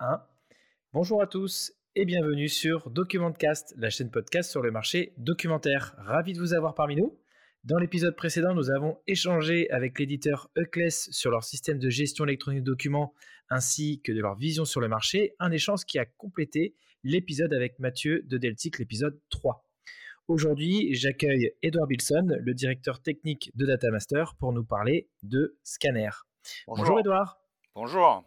1. Bonjour à tous et bienvenue sur Documentcast, la chaîne podcast sur le marché documentaire. Ravi de vous avoir parmi nous. Dans l'épisode précédent, nous avons échangé avec l'éditeur Euclès sur leur système de gestion électronique de documents ainsi que de leur vision sur le marché, un échange qui a complété l'épisode avec Mathieu de Deltic, l'épisode 3. Aujourd'hui, j'accueille Edouard Bilson, le directeur technique de Datamaster, pour nous parler de Scanner. Bonjour, bonjour Edouard. Bonjour.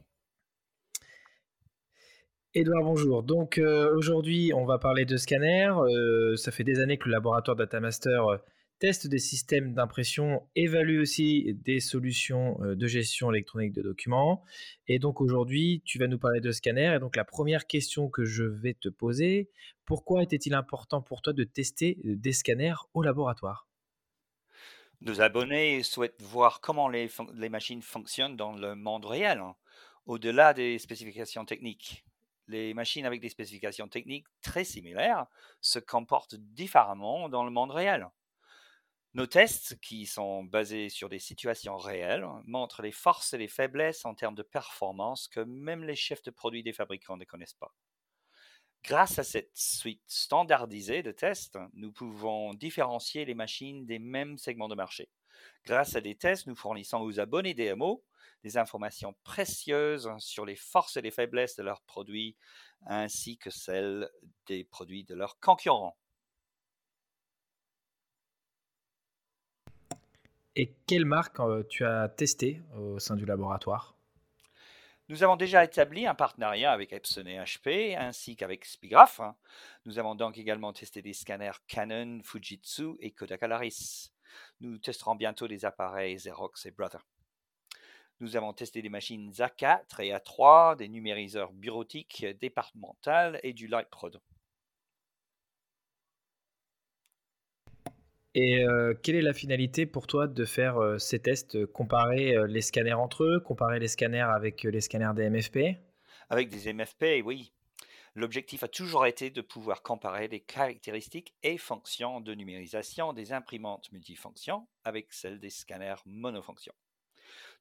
Edouard, bonjour. Donc euh, aujourd'hui, on va parler de scanner. Euh, ça fait des années que le laboratoire Datamaster euh, teste des systèmes d'impression, évalue aussi des solutions de gestion électronique de documents. Et donc aujourd'hui, tu vas nous parler de scanner. Et donc la première question que je vais te poser, pourquoi était-il important pour toi de tester des scanners au laboratoire? Nos abonnés souhaitent voir comment les, les machines fonctionnent dans le monde réel, hein, au-delà des spécifications techniques les machines avec des spécifications techniques très similaires se comportent différemment dans le monde réel. Nos tests, qui sont basés sur des situations réelles, montrent les forces et les faiblesses en termes de performance que même les chefs de produits des fabricants ne connaissent pas. Grâce à cette suite standardisée de tests, nous pouvons différencier les machines des mêmes segments de marché. Grâce à des tests, nous fournissons aux abonnés DMO des informations précieuses sur les forces et les faiblesses de leurs produits, ainsi que celles des produits de leurs concurrents. Et quelle marque euh, tu as testé au sein du laboratoire? Nous avons déjà établi un partenariat avec Epson et HP ainsi qu'avec Spigraph. Nous avons donc également testé des scanners Canon, Fujitsu et Kodak Alaris. Nous testerons bientôt des appareils Xerox et Brother. Nous avons testé des machines A4 et A3, des numériseurs bureautiques départementales et du Lightprod. Et euh, quelle est la finalité pour toi de faire euh, ces tests, comparer euh, les scanners entre eux, comparer les scanners avec les scanners des MFP Avec des MFP, oui. L'objectif a toujours été de pouvoir comparer les caractéristiques et fonctions de numérisation des imprimantes multifonctions avec celles des scanners monofonctions.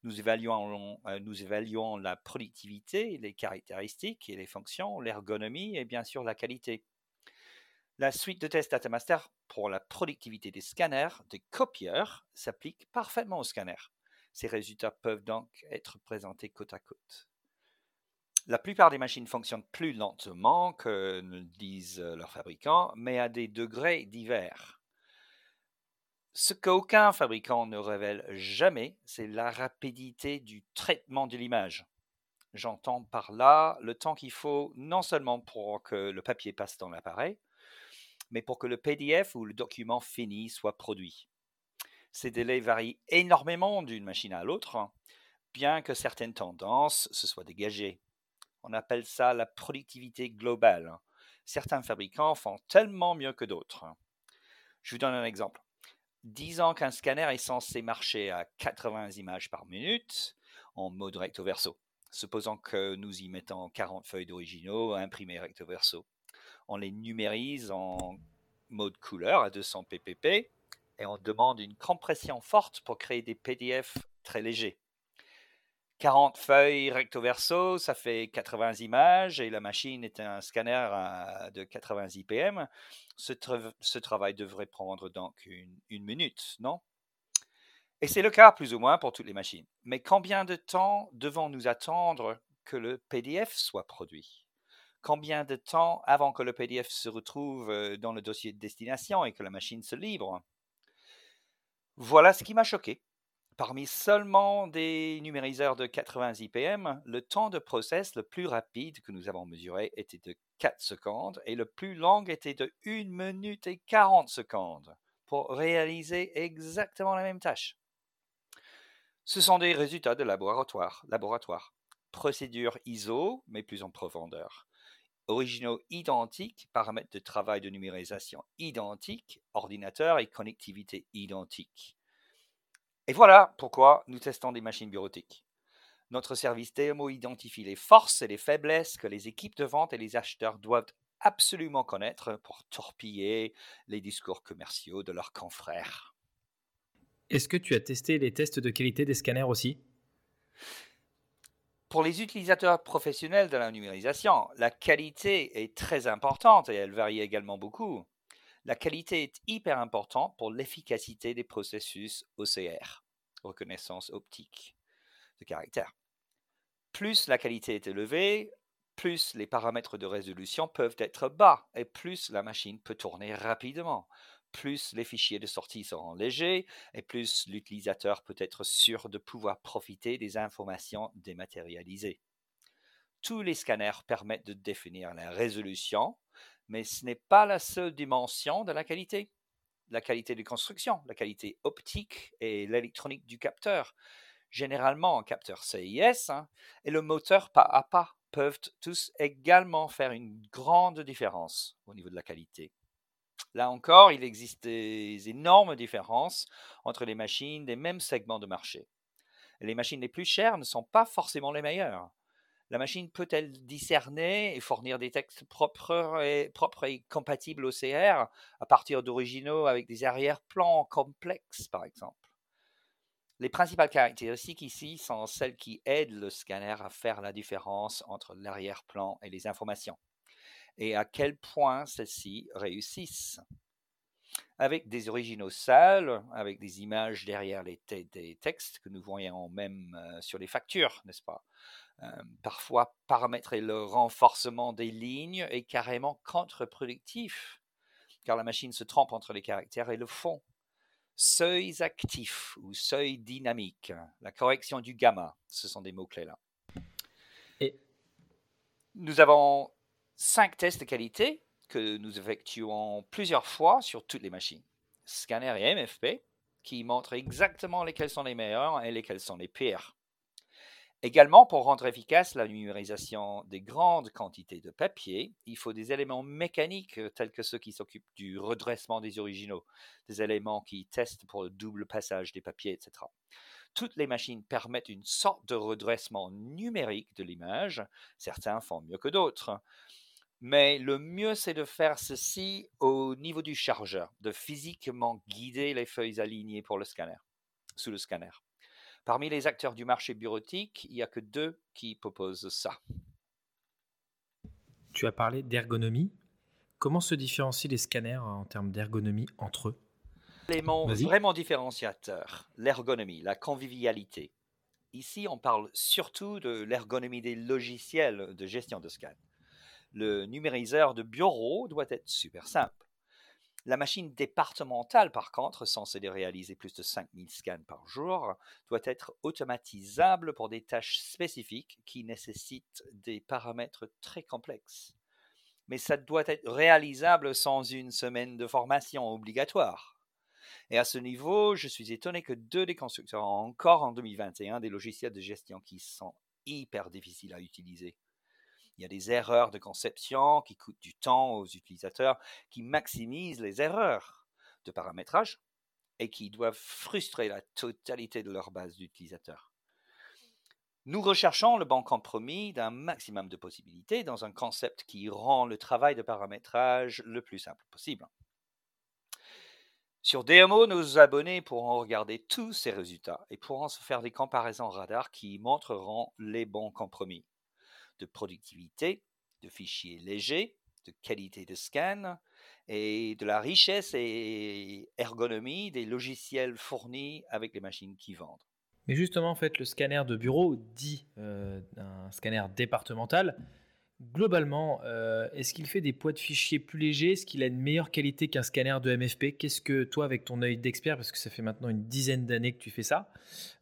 Nous évaluons, euh, nous évaluons la productivité, les caractéristiques et les fonctions, l'ergonomie et bien sûr la qualité. La suite de tests DataMaster pour la productivité des scanners, des copieurs, s'applique parfaitement aux scanners. Ces résultats peuvent donc être présentés côte à côte. La plupart des machines fonctionnent plus lentement que ne le disent leurs fabricants, mais à des degrés divers. Ce qu'aucun fabricant ne révèle jamais, c'est la rapidité du traitement de l'image. J'entends par là le temps qu'il faut non seulement pour que le papier passe dans l'appareil, mais pour que le PDF ou le document fini soit produit. Ces délais varient énormément d'une machine à l'autre, bien que certaines tendances se soient dégagées. On appelle ça la productivité globale. Certains fabricants font tellement mieux que d'autres. Je vous donne un exemple disant qu'un scanner est censé marcher à 80 images par minute en mode recto verso. Supposons que nous y mettons 40 feuilles d'originaux imprimées recto verso. On les numérise en mode couleur à 200 ppp et on demande une compression forte pour créer des PDF très légers. 40 feuilles recto verso, ça fait 80 images et la machine est un scanner de 80 IPM. Ce, travail devrait prendre donc une, une minute, non? Et c'est le cas plus ou moins pour toutes les machines. Mais combien de temps devons-nous attendre que le PDF soit produit? Combien de temps avant que le PDF se retrouve euh, dans le dossier de destination et que la machine se livre Voilà ce qui m'a choqué. Parmi seulement des numériseurs de 80 IPM, le temps de process le plus rapide que nous avons mesuré était de 4 secondes et le plus long était de 1 minute et 40 secondes pour réaliser exactement la même tâche. Ce sont des résultats de laboratoire. laboratoire. Procédure ISO, mais plus en profondeur. Originaux identiques, paramètres de travail de numérisation identiques, ordinateur et connectivité identiques. Et voilà pourquoi nous testons des machines bureautiques. Notre service TMO identifie les forces et les faiblesses que les équipes de vente et les acheteurs doivent absolument connaître pour torpiller les discours commerciaux de leurs confrères. Est-ce que tu as testé les tests de qualité des scanners aussi? Pour les utilisateurs professionnels de la numérisation, la qualité est très importante et elle varie également beaucoup. La qualité est hyper importante pour l'efficacité des processus OCR, reconnaissance optique de caractère. Plus la qualité est élevée, plus les paramètres de résolution peuvent être bas et plus la machine peut tourner rapidement. Plus les fichiers de sortie seront légers et plus l'utilisateur peut être sûr de pouvoir profiter des informations dématérialisées. Tous les scanners permettent de définir la résolution, mais ce n'est pas la seule dimension de la qualité. La qualité de construction, la qualité optique et l'électronique du capteur, généralement un capteur CIS, hein, et le moteur pas à pas peuvent tous également faire une grande différence au niveau de la qualité. Là encore, il existe des énormes différences entre les machines des mêmes segments de marché. Les machines les plus chères ne sont pas forcément les meilleures. La machine peut-elle discerner et fournir des textes propres et, compatibles au CR à partir d'originaux avec des arrière-plans complexes, par exemple? Les principales caractéristiques ici sont celles qui aident le scanner à faire la différence entre l'arrière-plan et les informations, et à quel point celles-ci réussissent? Avec des originaux sales, avec des images derrière les textes que nous voyons même euh, sur les factures, n'est-ce pas? Euh, Parfois, paramétrer le renforcement des lignes est carrément contre-productif, car la machine se trompe entre les caractères et le fond seuils actifs ou seuil dynamique, la correction du gamma, ce sont des mots-clés là. Et nous avons cinq tests de qualité que nous effectuons plusieurs fois sur toutes les machines, scanner et MFP, qui montrent exactement lesquels sont les meilleurs et lesquels sont les pires. Également, pour rendre efficace la numérisation des grandes quantités de papier, il faut des éléments mécaniques euh, tels que ceux qui s'occupent du redressement des originaux, des éléments qui testent pour le double passage des papiers, etc. Toutes les machines permettent une sorte de redressement numérique de l'image. Certains font mieux que d'autres. Mais le mieux, c'est de faire ceci au niveau du chargeur, de physiquement guider les feuilles alignées pour le scanner, sous le scanner. Parmi les acteurs du marché bureautique, il n'y a que deux qui proposent ça. Tu as parlé d'ergonomie. Comment se différencient les scanners en termes d'ergonomie entre eux? L'élément vraiment différenciateur, l'ergonomie, la convivialité. Ici, on parle surtout de l'ergonomie des logiciels de gestion de scan. Le numériseur de bureau doit être super simple. La machine départementale, par contre, censée réaliser plus de 5000 scans par jour, doit être automatisable pour des tâches spécifiques qui nécessitent des paramètres très complexes. Mais ça doit être réalisable sans une semaine de formation obligatoire. Et à ce niveau, je suis étonné que deux des constructeurs ont encore en 2021 des logiciels de gestion qui sont hyper difficiles à utiliser. Il y a des erreurs de conception qui coûtent du temps aux utilisateurs, qui maximisent les erreurs de paramétrage et qui doivent frustrer la totalité de leur base d'utilisateurs. Nous recherchons le bon compromis d'un maximum de possibilités dans un concept qui rend le travail de paramétrage le plus simple possible. Sur DMO, nos abonnés pourront regarder tous ces résultats et pourront se faire des comparaisons radar qui montreront les bons compromis de productivité, de fichiers légers, de qualité de scan et de la richesse et ergonomie des logiciels fournis avec les machines qui vendent. Mais justement, en fait, le scanner de bureau dit euh, un scanner départemental globalement, euh, est-ce qu'il fait des poids de fichiers plus légers? Est-ce qu'il a une meilleure qualité qu'un scanner de MFP Qu'est-ce que toi, avec ton œil d'expert, parce que ça fait maintenant une dizaine d'années que tu fais ça,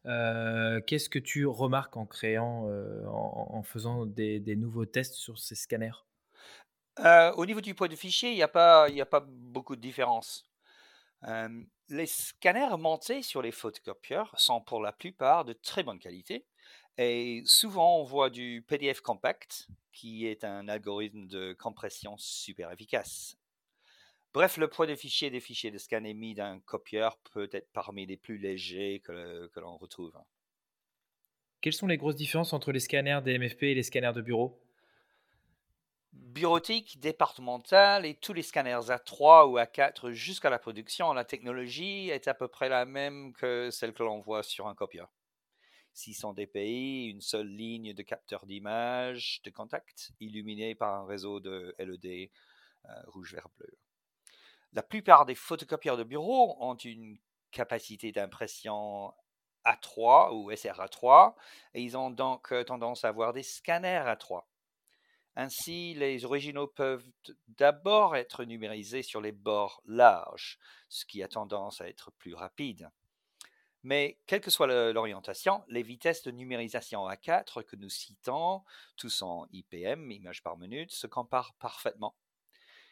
euh, qu'est-ce que tu remarques en créant, euh, en, faisant des, nouveaux tests sur ces scanners? Au niveau du poids de fichier, il n'y a, pas, a pas beaucoup de différence. les scanners montés sur les photocopieurs sont pour la plupart de très bonne qualité et souvent on voit du PDF compact qui est un algorithme de compression super efficace. Bref, le poids des fichiers des fichiers de scan émis d'un copieur peut être parmi les plus légers que, l'on retrouve. Quelles sont les grosses différences entre les scanners des MFP et les scanners de bureau? Bureautique, départemental et tous les scanners A3 ou A4 jusqu'à la production, la technologie est à peu près la même que celle que l'on voit sur un copieur. 600 dpi, une seule ligne de capteur d'image de contact illuminée par un réseau de LED rouge, vert, bleu. La plupart des photocopieurs de bureau ont une capacité d'impression A3 ou SRA3 et ils ont donc tendance à avoir des scanners A3. Ainsi, les originaux peuvent d'abord être numérisés sur les bords larges, ce qui a tendance à être plus rapide. Mais quelle que soit l'orientation, les vitesses de numérisation A4 que nous citons, tous en IPM, images par minute, se comparent parfaitement,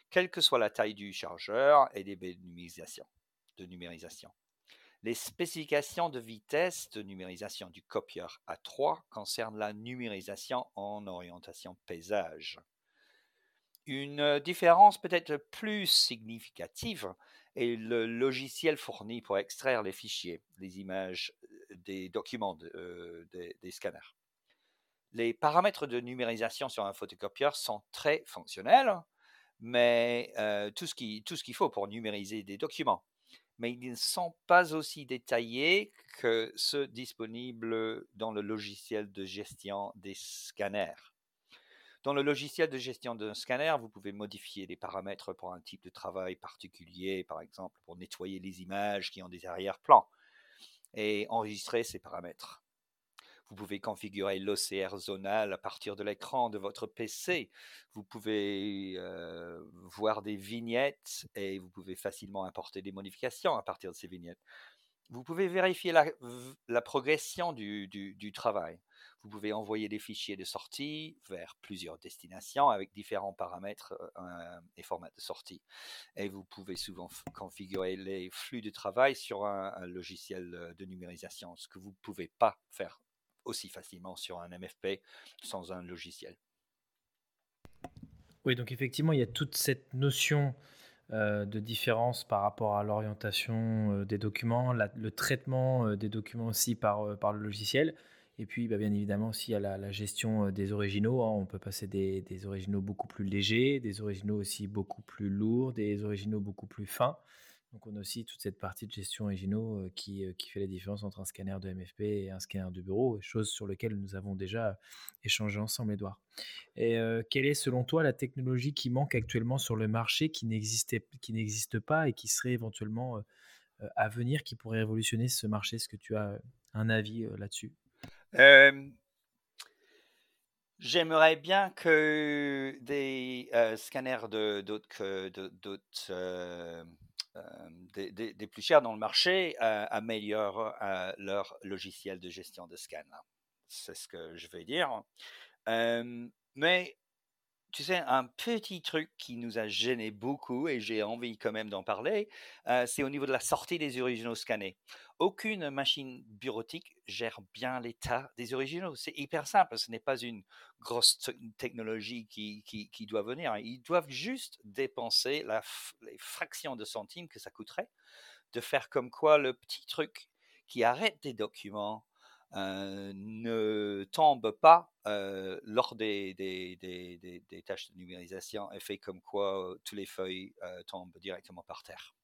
quelle que soit la taille du chargeur et des baies de numérisation. Les spécifications de vitesse de numérisation du copieur A3 concernent la numérisation en orientation paysage. Une différence peut-être plus significative est le logiciel fourni pour extraire les fichiers, les images des documents des, scanners. Les paramètres de numérisation sur un photocopieur sont très fonctionnels, mais tout ce qu'il faut pour numériser des documents mais ils ne sont pas aussi détaillés que ceux disponibles dans le logiciel de gestion des scanners. Dans le logiciel de gestion d'un scanner, vous pouvez modifier les paramètres pour un type de travail particulier, par exemple pour nettoyer les images qui ont des arrière-plans, et enregistrer ces paramètres. Vous pouvez configurer l'OCR zonal à partir de l'écran de votre PC. Vous pouvez euh, voir des vignettes et vous pouvez facilement importer des modifications à partir de ces vignettes. Vous pouvez vérifier la, progression du, travail. Vous pouvez envoyer des fichiers de sortie vers plusieurs destinations avec différents paramètres euh, et formats de sortie. Et vous pouvez souvent configurer les flux de travail sur un, logiciel de numérisation, ce que vous ne pouvez pas faire aussi facilement sur un MFP sans un logiciel. Oui, donc effectivement, il y a toute cette notion euh, de différence par rapport à l'orientation euh, des documents, le traitement euh, des documents aussi par le logiciel. Et puis, bah, bien évidemment, aussi, il y a la, gestion des originaux. Hein. On peut passer des, originaux beaucoup plus légers, des originaux aussi beaucoup plus lourds, des originaux beaucoup plus fins. Donc on a aussi toute cette partie de gestion originaux euh, qui, euh, qui fait la différence entre un scanner de MFP et un scanner de bureau, chose sur laquelle nous avons déjà échangé ensemble, Edouard. Et euh, quelle est selon toi la technologie qui manque actuellement sur le marché, qui n'existe pas et qui serait éventuellement à venir, qui pourrait révolutionner ce marché? Est-ce que tu as un avis là-dessus? J'aimerais bien que des scanners d'autres euh, des, plus chers dans le marché euh, améliorent euh, leur logiciel de gestion de scan. C'est ce que je veux dire. mais tu sais, un petit truc qui nous a gêné beaucoup, et j'ai envie quand même d'en parler, c'est au niveau de la sortie des originaux scannés. Aucune machine bureautique gère bien l'état des originaux. C'est hyper simple, ce n'est pas une grosse technologie qui, doit venir. Ils doivent juste dépenser les fractions de centimes que ça coûterait de faire comme quoi le petit truc qui arrête des documents euh, ne tombe pas euh, lors des, des, des, tâches de numérisation et fait comme quoi euh, toutes les feuilles tombent directement par terre.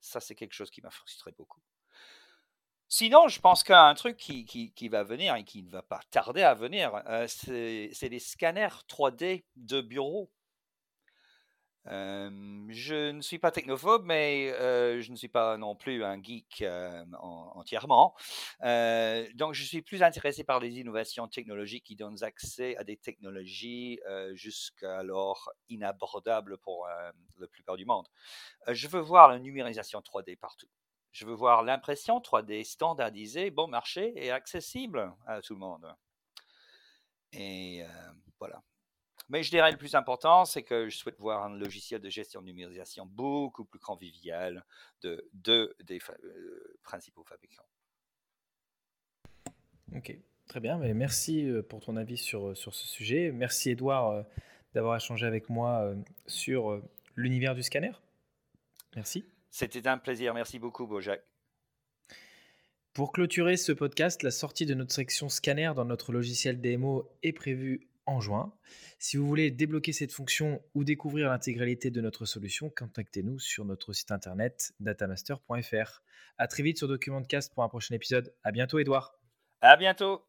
Ça, c'est quelque chose qui m'a frustré beaucoup. Sinon, je pense qu'un truc qui, qui, va venir et qui ne va pas tarder à venir, c'est les scanners 3D de je ne suis pas technophobe, mais je ne suis pas non plus un geek entièrement. donc, je suis plus intéressé par les innovations technologiques qui donnent accès à des technologies jusqu'alors inabordables pour la plupart du monde. je veux voir la numérisation 3D partout. Je veux voir l'impression 3D standardisée, bon marché et accessible à tout le monde. Et voilà. Mais je dirais le plus important, c'est que je souhaite voir un logiciel de gestion de numérisation beaucoup plus convivial de deux des euh, principaux fabricants. Ok, très bien. Mais merci euh, pour ton avis sur, euh, sur ce sujet. Merci Edouard d'avoir échangé avec moi sur l'univers du scanner. Merci. C'était un plaisir. Merci beaucoup, Bojack. Pour clôturer ce podcast, la sortie de notre section scanner dans notre logiciel démo est prévue en juin. Si vous voulez débloquer cette fonction ou découvrir l'intégralité de notre solution, contactez-nous sur notre site internet datamaster.fr. À très vite sur Documentcast pour un prochain épisode. À bientôt, Edouard. À bientôt